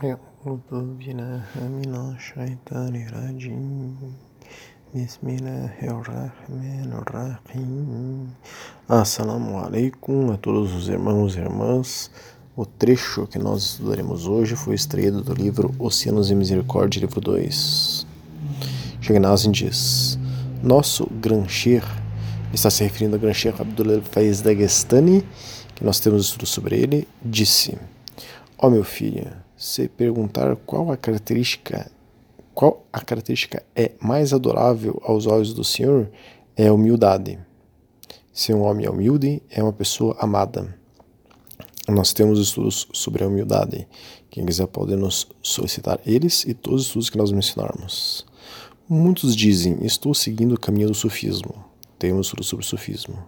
أعوذ بالله من الشيطان الرجيم بسم الله الرحمن الرحيم Assalamu alaikum a todos os irmãos e irmãs. O trecho que nós estudaremos hoje foi extraído do livro Oceanos de Misericórdia, livro 2. Shegnazin diz: Nosso Grancher está se referindo a Grancher Abdullah Faiz Dagestani, que nós temos estudo sobre ele, disse: Ó oh, meu filho, se perguntar qual a característica qual a característica é mais adorável aos olhos do Senhor, é a humildade. Se um homem é humilde, é uma pessoa amada. Nós temos estudos sobre a humildade. Quem quiser pode nos solicitar eles e todos os estudos que nós mencionarmos. Muitos dizem, estou seguindo o caminho do sufismo. Temos estudos sobre o sufismo.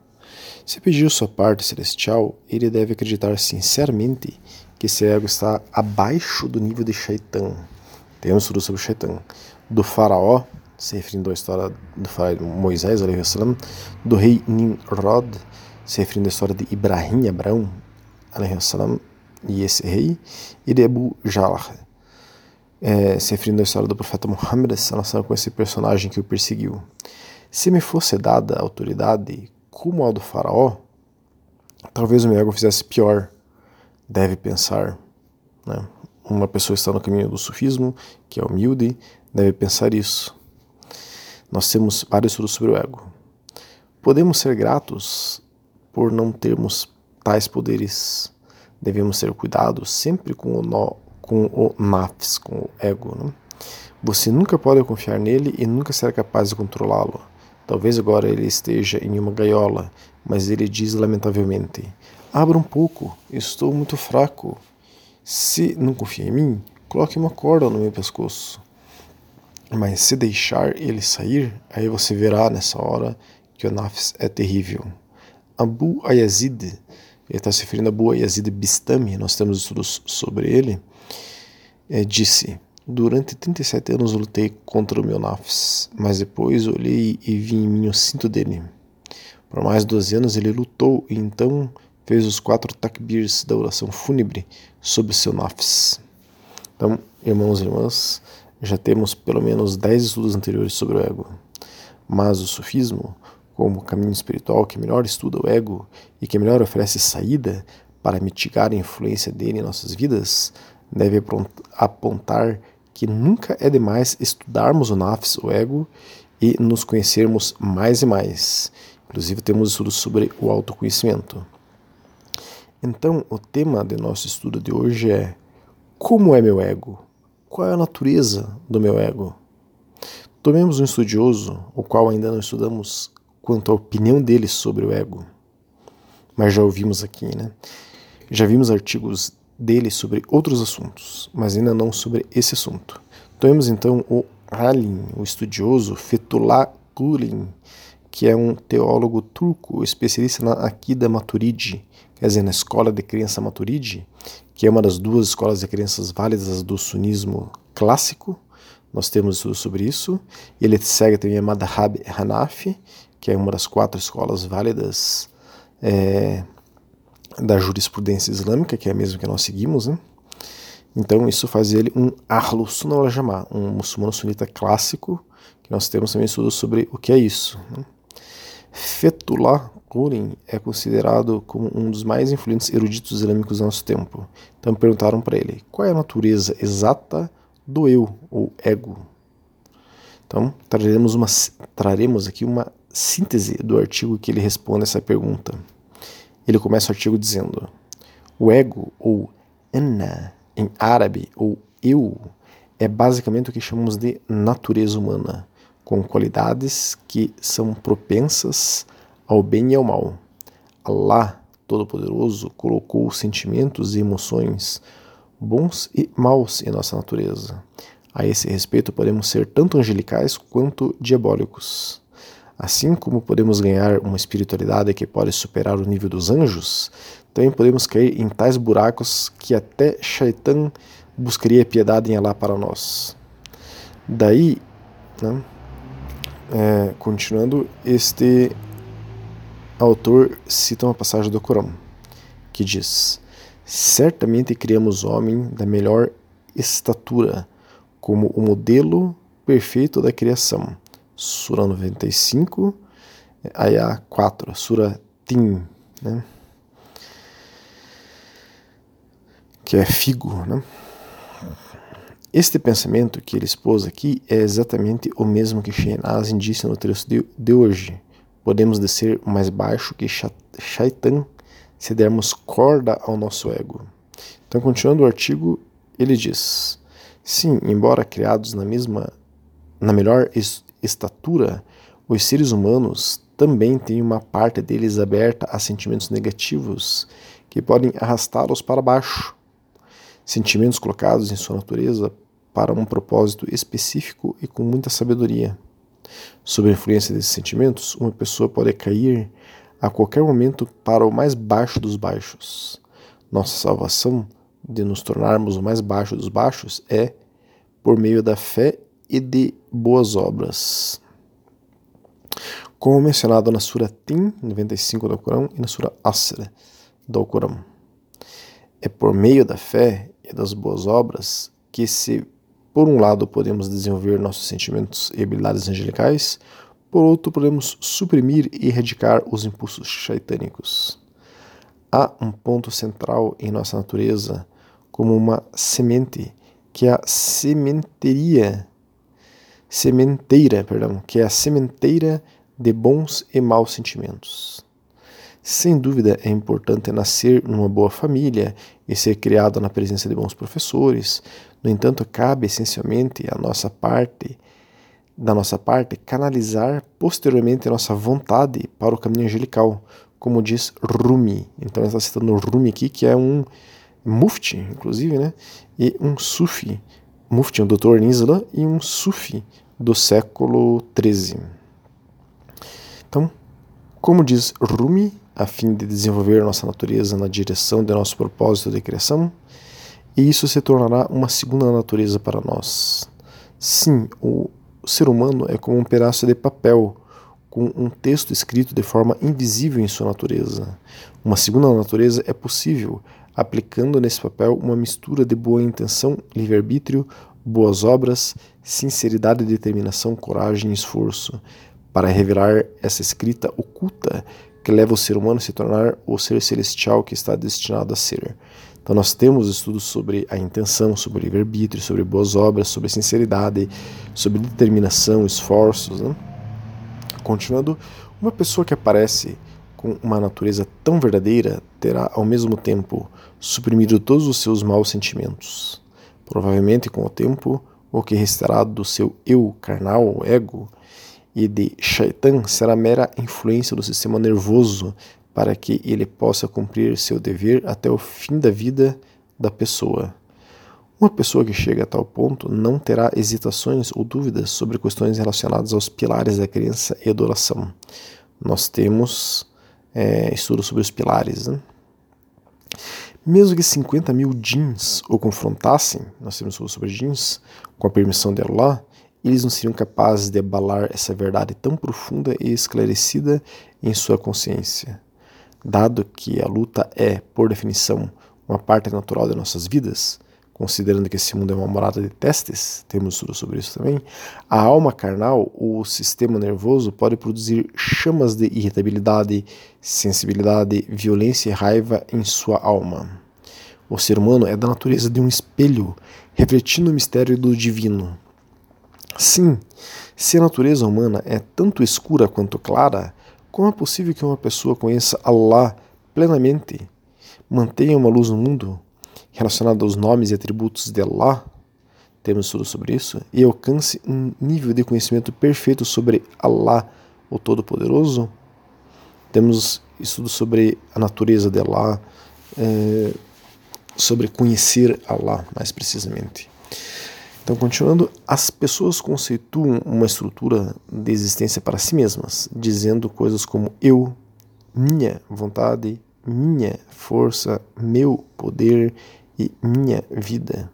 Se pedir sua parte celestial, ele deve acreditar sinceramente que esse ego está abaixo do nível de Shaitan. Temos estudo sobre Shaitan. Do faraó, se referindo à história do faraó Moisés, salam, do rei Nimrod, se referindo à história de Ibrahim, Abraão, salam, e esse rei, e de Abu Jalah, é, se referindo à história do profeta Muhammad, com esse personagem que o perseguiu. Se me fosse dada autoridade como a do faraó, talvez o meu ego fizesse pior deve pensar. Né? Uma pessoa está no caminho do sufismo, que é humilde, deve pensar isso. Nós temos vários estudos sobre o ego. Podemos ser gratos por não termos tais poderes. Devemos ter cuidado sempre com o, nó, com o nafs, com o ego. Né? Você nunca pode confiar nele e nunca será capaz de controlá-lo. Talvez agora ele esteja em uma gaiola, mas ele diz lamentavelmente: Abra um pouco, estou muito fraco. Se não confia em mim, coloque uma corda no meu pescoço. Mas se deixar ele sair, aí você verá nessa hora que o Nafs é terrível. Abu Ayazid, ele está se referindo a Abu Ayazid Bistami, nós temos estudos sobre ele, é, disse: Durante 37 anos lutei contra o meu Nafs, mas depois olhei e vi em mim o cinto dele. Por mais de 12 anos ele lutou e então fez os quatro takbirs da oração fúnebre sobre seu nafs. Então, irmãos e irmãs, já temos pelo menos dez estudos anteriores sobre o ego. Mas o sufismo, como caminho espiritual que melhor estuda o ego e que melhor oferece saída para mitigar a influência dele em nossas vidas, deve apontar que nunca é demais estudarmos o nafs, o ego, e nos conhecermos mais e mais. Inclusive temos estudos sobre o autoconhecimento. Então, o tema de nosso estudo de hoje é Como é meu ego? Qual é a natureza do meu ego? Tomemos um estudioso, o qual ainda não estudamos quanto à opinião dele sobre o ego, mas já ouvimos aqui, né? Já vimos artigos dele sobre outros assuntos, mas ainda não sobre esse assunto. Tomemos então o Halim, o estudioso Fethullah Gulen, que é um teólogo turco especialista na Akida Maturidi, quer dizer, na escola de criança Maturidi, que é uma das duas escolas de crianças válidas do sunismo clássico. Nós temos estudo sobre isso. Ele segue também a Madhab Hanafi, que é uma das quatro escolas válidas é, da jurisprudência islâmica, que é a mesma que nós seguimos. Né? Então, isso faz ele um Ahlu Sunnah um muçulmano sunita clássico, que nós temos também estudos sobre o que é isso. Né? Fethullah Gulen é considerado como um dos mais influentes eruditos islâmicos do nosso tempo. Então perguntaram para ele qual é a natureza exata do eu, ou ego. Então traremos, uma, traremos aqui uma síntese do artigo que ele responde essa pergunta. Ele começa o artigo dizendo: O ego, ou anna, em árabe, ou eu, é basicamente o que chamamos de natureza humana com qualidades que são propensas ao bem e ao mal. Allah, Todo-Poderoso, colocou sentimentos e emoções bons e maus em nossa natureza. A esse respeito, podemos ser tanto angelicais quanto diabólicos. Assim como podemos ganhar uma espiritualidade que pode superar o nível dos anjos, também podemos cair em tais buracos que até Shaitan buscaria piedade em Allah para nós. Daí, né, é, continuando, este autor cita uma passagem do Corão que diz: Certamente criamos homem da melhor estatura, como o modelo perfeito da criação. Sura 95, Ayah 4, Sura Tim, né? que é figo. Né? Este pensamento que ele expôs aqui é exatamente o mesmo que Shenaz disse no texto de, de hoje. Podemos descer mais baixo que Shaitan se dermos corda ao nosso ego. Então, continuando o artigo, ele diz: Sim, embora criados na mesma, na melhor estatura, os seres humanos também têm uma parte deles aberta a sentimentos negativos que podem arrastá-los para baixo. Sentimentos colocados em sua natureza para um propósito específico e com muita sabedoria. Sob a influência desses sentimentos, uma pessoa pode cair a qualquer momento para o mais baixo dos baixos. Nossa salvação de nos tornarmos o mais baixo dos baixos é por meio da fé e de boas obras. Como mencionado na Sura Tim 95 do Corão e na Sura Asr do Corão. É por meio da fé e das boas obras que, se por um lado podemos desenvolver nossos sentimentos e habilidades angelicais, por outro podemos suprimir e erradicar os impulsos shaitânicos. Há um ponto central em nossa natureza como uma semente, que é a sementeria, sementeira, perdão, que é a sementeira de bons e maus sentimentos. Sem dúvida é importante nascer numa boa família e ser criado na presença de bons professores. No entanto, cabe essencialmente a nossa parte, da nossa parte, canalizar posteriormente a nossa vontade para o caminho angelical, como diz Rumi. Então ele está citando Rumi aqui, que é um mufti, inclusive, né? E um sufi, mufti, um doutor em e um sufi do século XIII. Então, como diz Rumi, a fim de desenvolver nossa natureza na direção de nosso propósito de criação, e isso se tornará uma segunda natureza para nós. Sim, o ser humano é como um pedaço de papel com um texto escrito de forma invisível em sua natureza. Uma segunda natureza é possível aplicando nesse papel uma mistura de boa intenção, livre-arbítrio, boas obras, sinceridade, determinação, coragem e esforço, para revelar essa escrita oculta que leva o ser humano a se tornar o ser celestial que está destinado a ser. Então nós temos estudos sobre a intenção, sobre livre-arbítrio, sobre boas obras, sobre sinceridade, sobre determinação, esforços. Né? Continuando, uma pessoa que aparece com uma natureza tão verdadeira terá ao mesmo tempo suprimido todos os seus maus sentimentos. Provavelmente com o tempo, o que restará do seu eu carnal, ego, e de Shaitan será mera influência do sistema nervoso para que ele possa cumprir seu dever até o fim da vida da pessoa. Uma pessoa que chega a tal ponto não terá hesitações ou dúvidas sobre questões relacionadas aos pilares da crença e adoração. Nós temos é, estudos sobre os pilares. Né? Mesmo que 50 mil jeans o confrontassem, nós temos estudos sobre jeans, com a permissão de Allah, eles não seriam capazes de abalar essa verdade tão profunda e esclarecida em sua consciência. Dado que a luta é, por definição, uma parte natural de nossas vidas, considerando que esse mundo é uma morada de testes, temos estudo sobre isso também, a alma carnal, o sistema nervoso, pode produzir chamas de irritabilidade, sensibilidade, violência e raiva em sua alma. O ser humano é da natureza de um espelho, refletindo o mistério do divino. Sim, se a natureza humana é tanto escura quanto clara, como é possível que uma pessoa conheça Allah plenamente, mantenha uma luz no mundo relacionada aos nomes e atributos de Allah? Temos estudo sobre isso e alcance um nível de conhecimento perfeito sobre Allah, o Todo-Poderoso? Temos estudo sobre a natureza de Allah, é, sobre conhecer Allah mais precisamente. Então, continuando, as pessoas conceituam uma estrutura de existência para si mesmas, dizendo coisas como eu, minha vontade, minha força, meu poder e minha vida.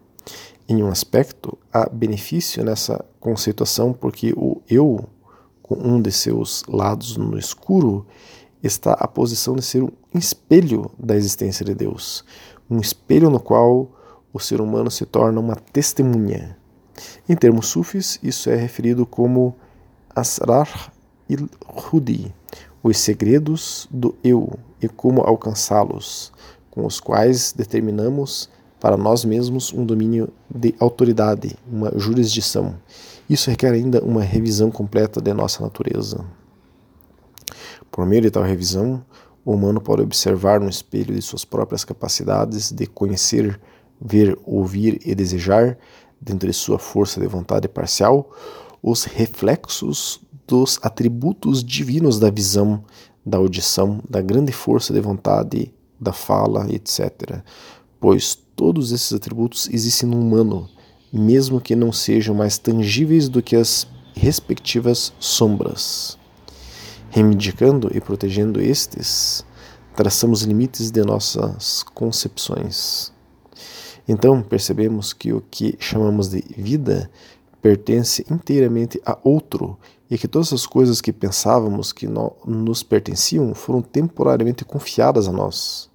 Em um aspecto, há benefício nessa conceituação porque o eu, com um de seus lados no escuro, está a posição de ser um espelho da existência de Deus, um espelho no qual o ser humano se torna uma testemunha. Em termos sufis, isso é referido como Asrar il-Hudi, os segredos do eu e como alcançá-los, com os quais determinamos para nós mesmos um domínio de autoridade, uma jurisdição. Isso requer ainda uma revisão completa de nossa natureza. Por meio de tal revisão, o humano pode observar no espelho de suas próprias capacidades de conhecer, ver, ouvir e desejar, dentro de sua força de vontade parcial, os reflexos dos atributos divinos da visão, da audição, da grande força de vontade, da fala, etc. Pois todos esses atributos existem no humano, mesmo que não sejam mais tangíveis do que as respectivas sombras. Reivindicando e protegendo estes, traçamos limites de nossas concepções. Então percebemos que o que chamamos de vida pertence inteiramente a outro e que todas as coisas que pensávamos que no, nos pertenciam foram temporariamente confiadas a nós.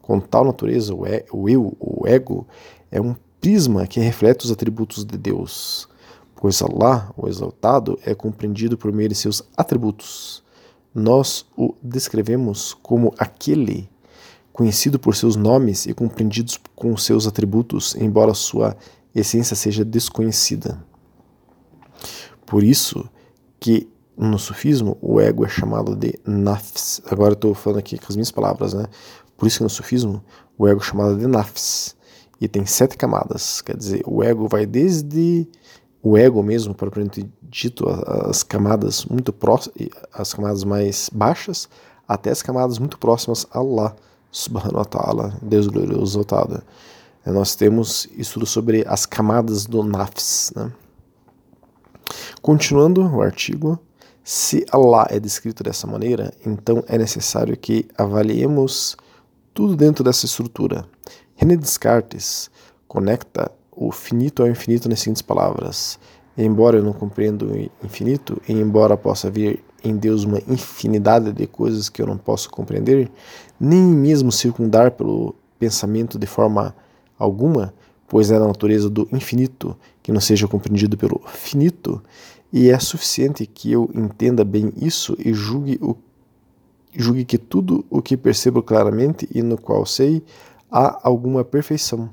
Com tal natureza, o, e, o eu, o ego, é um prisma que reflete os atributos de Deus, pois Allah, o exaltado, é compreendido por meio de seus atributos. Nós o descrevemos como aquele conhecido por seus nomes e compreendidos com seus atributos, embora sua essência seja desconhecida. Por isso que no sufismo o ego é chamado de nafs. Agora estou falando aqui com as minhas palavras, né? Por isso que no sufismo o ego é chamado de nafs e tem sete camadas. Quer dizer, o ego vai desde o ego mesmo, propriamente dito, as camadas muito próximas, as camadas mais baixas, até as camadas muito próximas a Allah subhanahu wa ta'ala, Deus glorioso exaltado. É, nós temos estudo sobre as camadas do nafs. Né? Continuando o artigo, se Allah é descrito dessa maneira, então é necessário que avaliemos tudo dentro dessa estrutura. René Descartes conecta o finito ao infinito nas seguintes palavras: Embora eu não compreenda o infinito, e embora possa vir em Deus uma infinidade de coisas que eu não posso compreender, nem mesmo circundar pelo pensamento de forma alguma, pois é da natureza do infinito que não seja compreendido pelo finito, e é suficiente que eu entenda bem isso e julgue, o, julgue que tudo o que percebo claramente e no qual sei há alguma perfeição,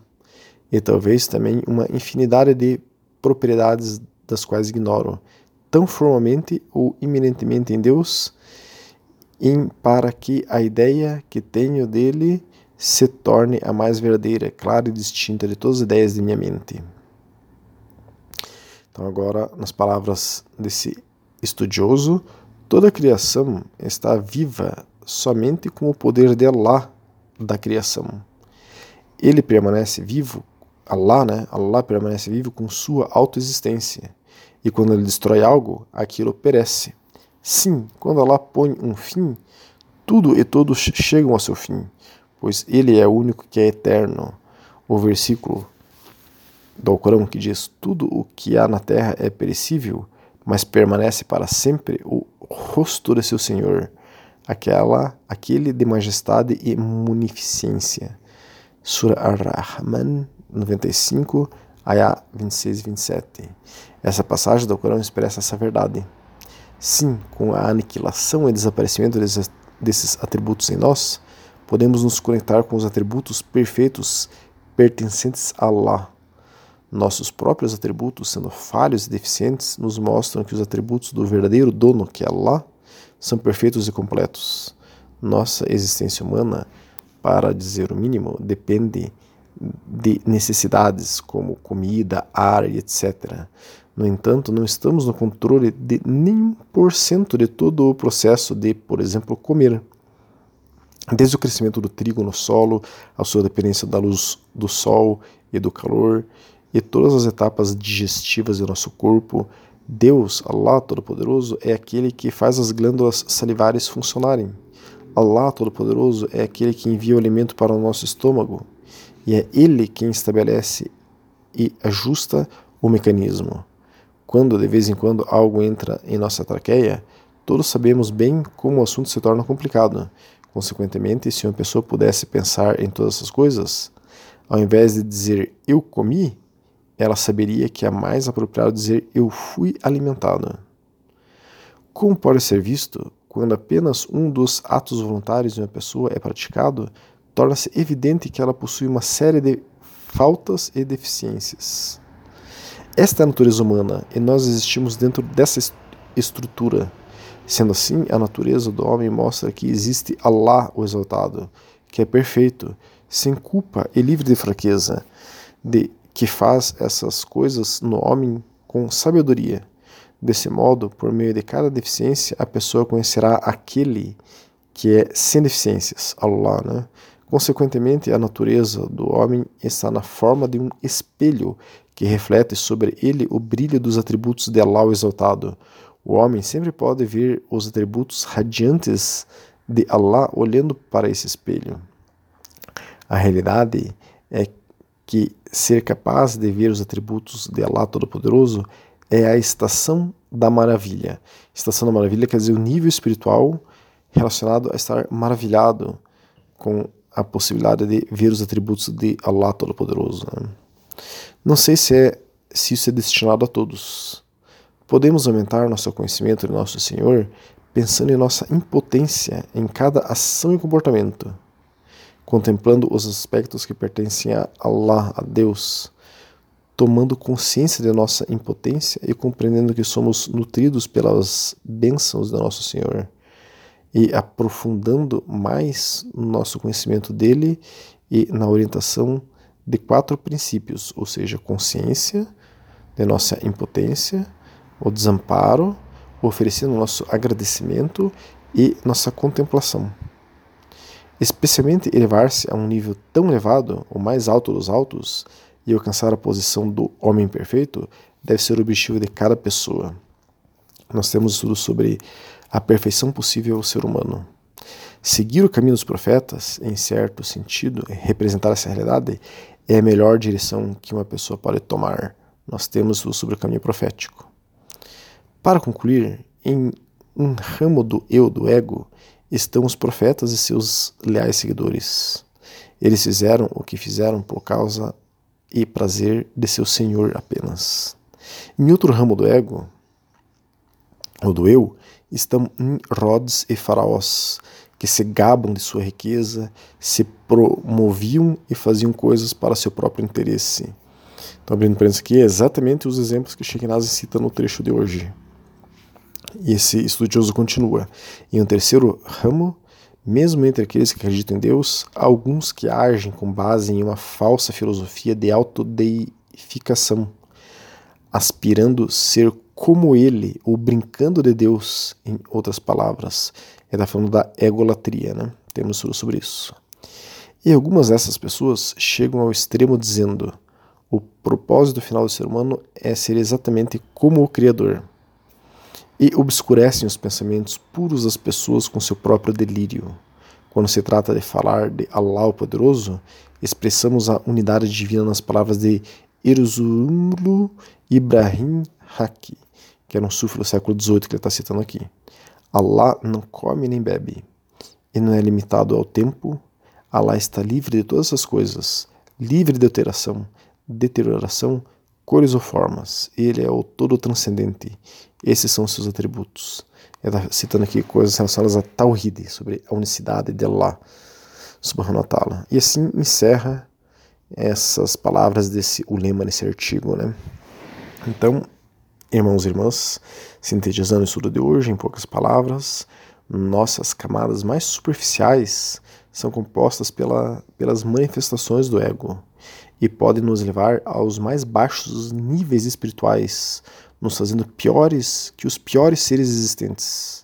e talvez também uma infinidade de propriedades das quais ignoro, tão formalmente ou iminentemente em Deus, em, para que a ideia que tenho dele se torne a mais verdadeira, clara e distinta de todas as ideias de minha mente. Então, agora, nas palavras desse estudioso, toda a criação está viva somente com o poder de Allah da criação. Ele permanece vivo, Allah, né? Allah permanece vivo com sua autoexistência e quando ele destrói algo, aquilo perece. Sim, quando Allah põe um fim, tudo e todos chegam ao seu fim, pois ele é o único que é eterno. O versículo do Alcorão que diz: Tudo o que há na terra é perecível, mas permanece para sempre o rosto de seu Senhor, aquela, aquele de majestade e munificência. Surah Ar-Rahman 95, Ayah 26 e 27. Essa passagem do Corão expressa essa verdade. Sim, com a aniquilação e desaparecimento desses, atributos em nós, podemos nos conectar com os atributos perfeitos pertencentes a Allah. Nossos próprios atributos, sendo falhos e deficientes, nos mostram que os atributos do verdadeiro dono, que é Allah, são perfeitos e completos. Nossa existência humana, para dizer o mínimo, depende de necessidades como comida, ar e etc. No entanto, não estamos no controle de nenhum por cento de todo o processo de, por exemplo, comer. Desde o crescimento do trigo no solo, a sua dependência da luz do sol e do calor, e todas as etapas digestivas do nosso corpo, Deus, Allah Todo-Poderoso, é aquele que faz as glândulas salivares funcionarem. Allah Todo-Poderoso é aquele que envia o alimento para o nosso estômago, e é Ele quem estabelece e ajusta o mecanismo. Quando de vez em quando algo entra em nossa traqueia, todos sabemos bem como o assunto se torna complicado. Consequentemente, se uma pessoa pudesse pensar em todas essas coisas, Ao invés de dizer eu comi, ela saberia que é mais apropriado dizer eu fui alimentado. Como pode ser visto, quando apenas um dos atos voluntários de uma pessoa é praticado, torna-se evidente que ela possui uma série de faltas e deficiências. Esta é a natureza humana e nós existimos dentro dessa estrutura. Sendo assim, a natureza do homem mostra que existe Allah, o exaltado, que é perfeito, sem culpa e livre de fraqueza, de que faz essas coisas no homem com sabedoria. Desse modo, por meio de cada deficiência, a pessoa conhecerá aquele que é sem deficiências, Allah, né? Consequentemente, a natureza do homem está na forma de um espelho que reflete sobre ele o brilho dos atributos de Allah exaltado. O homem sempre pode ver os atributos radiantes de Allah olhando para esse espelho. A realidade é que ser capaz de ver os atributos de Allah Todo-Poderoso é a estação da maravilha. Estação da maravilha quer dizer o nível espiritual relacionado a estar maravilhado com a possibilidade de ver os atributos de Allah Todo-Poderoso. Né? Não sei se, é, se isso é destinado a todos. Podemos aumentar nosso conhecimento de nosso Senhor pensando em nossa impotência em cada ação e comportamento, contemplando os aspectos que pertencem a Allah, a Deus, tomando consciência de nossa impotência e compreendendo que somos nutridos pelas bênçãos do nosso Senhor e aprofundando mais no nosso conhecimento dele e na orientação de quatro princípios, ou seja, consciência de nossa impotência, o desamparo, oferecendo nosso agradecimento e nossa contemplação. Especialmente elevar-se a um nível tão elevado, o mais alto dos altos, e alcançar a posição do homem perfeito, deve ser o objetivo de cada pessoa. Nós temos estudos sobre a perfeição possível ao ser humano. Seguir o caminho dos profetas, em certo sentido, representar essa realidade, é a melhor direção que uma pessoa pode tomar. Nós temos sobre o caminho profético. Para concluir, em um ramo do eu, do ego, estão os profetas e seus leais seguidores. Eles fizeram o que fizeram por causa e prazer de seu Senhor apenas. Em outro ramo do ego, ou do eu, estão Rhodes e Faraós, que se gabam de sua riqueza, se promoviam e faziam coisas para seu próprio interesse. Então, abrindo parênteses aqui, é exatamente os exemplos que Shekinazzi cita no trecho de hoje. E esse estudioso continua. Em um terceiro ramo, mesmo entre aqueles que acreditam em Deus, há alguns que agem com base em uma falsa filosofia de autodeificação, aspirando ser como ele, ou brincando de Deus, em outras palavras. Ele está falando da egolatria, né? Temos sobre isso. E algumas dessas pessoas chegam ao extremo dizendo: o propósito final do ser humano é ser exatamente como o Criador. E obscurecem os pensamentos puros das pessoas com seu próprio delírio. Quando se trata de falar de Allah o Poderoso, expressamos a unidade divina nas palavras de Erzurumlu Ibrahim Haki, que era um sufi do século XVIII que ele está citando aqui. Allah não come nem bebe, e não é limitado ao tempo. Allah está livre de todas essas coisas, livre de alteração, deterioração, cores ou formas. Ele é o todo transcendente. Esses são seus atributos. Ele está citando aqui coisas relacionadas a Tawhid, sobre a unicidade de Allah, subhanahu wa ta'ala. E assim encerra essas palavras desse o lema nesse artigo, né? Então, Irmãos e irmãs, sintetizando o estudo de hoje em poucas palavras, nossas camadas mais superficiais são compostas pela, pelas manifestações do ego e podem nos levar aos mais baixos níveis espirituais, nos fazendo piores que os piores seres existentes.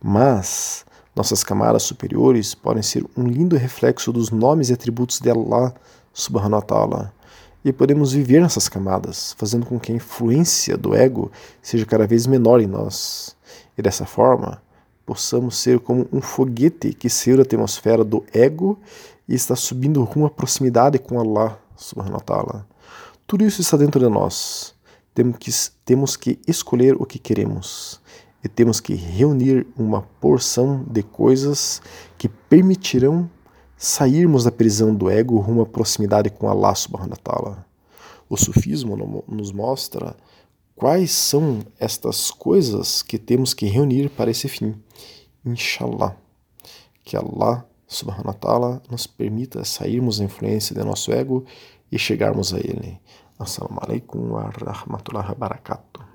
Mas nossas camadas superiores podem ser um lindo reflexo dos nomes e atributos de Allah subhanahu wa ta'ala e podemos viver nessas camadas, fazendo com que a influência do ego seja cada vez menor em nós. E dessa forma, possamos ser como um foguete que saiu da atmosfera do ego e está subindo rumo à proximidade com Allah subhanahu wa. Tudo isso está dentro de nós. Temos que, temos que escolher o que queremos e temos que reunir uma porção de coisas que permitirão sairmos da prisão do ego rumo à proximidade com Allah subhanahu wa ta'ala. O sufismo nos mostra quais são estas coisas que temos que reunir para esse fim. Inshallah. Que Allah subhanahu wa ta'ala nos permita sairmos da influência do nosso ego e chegarmos a ele. Assalamu alaikum wa rahmatullahi wa barakatuh.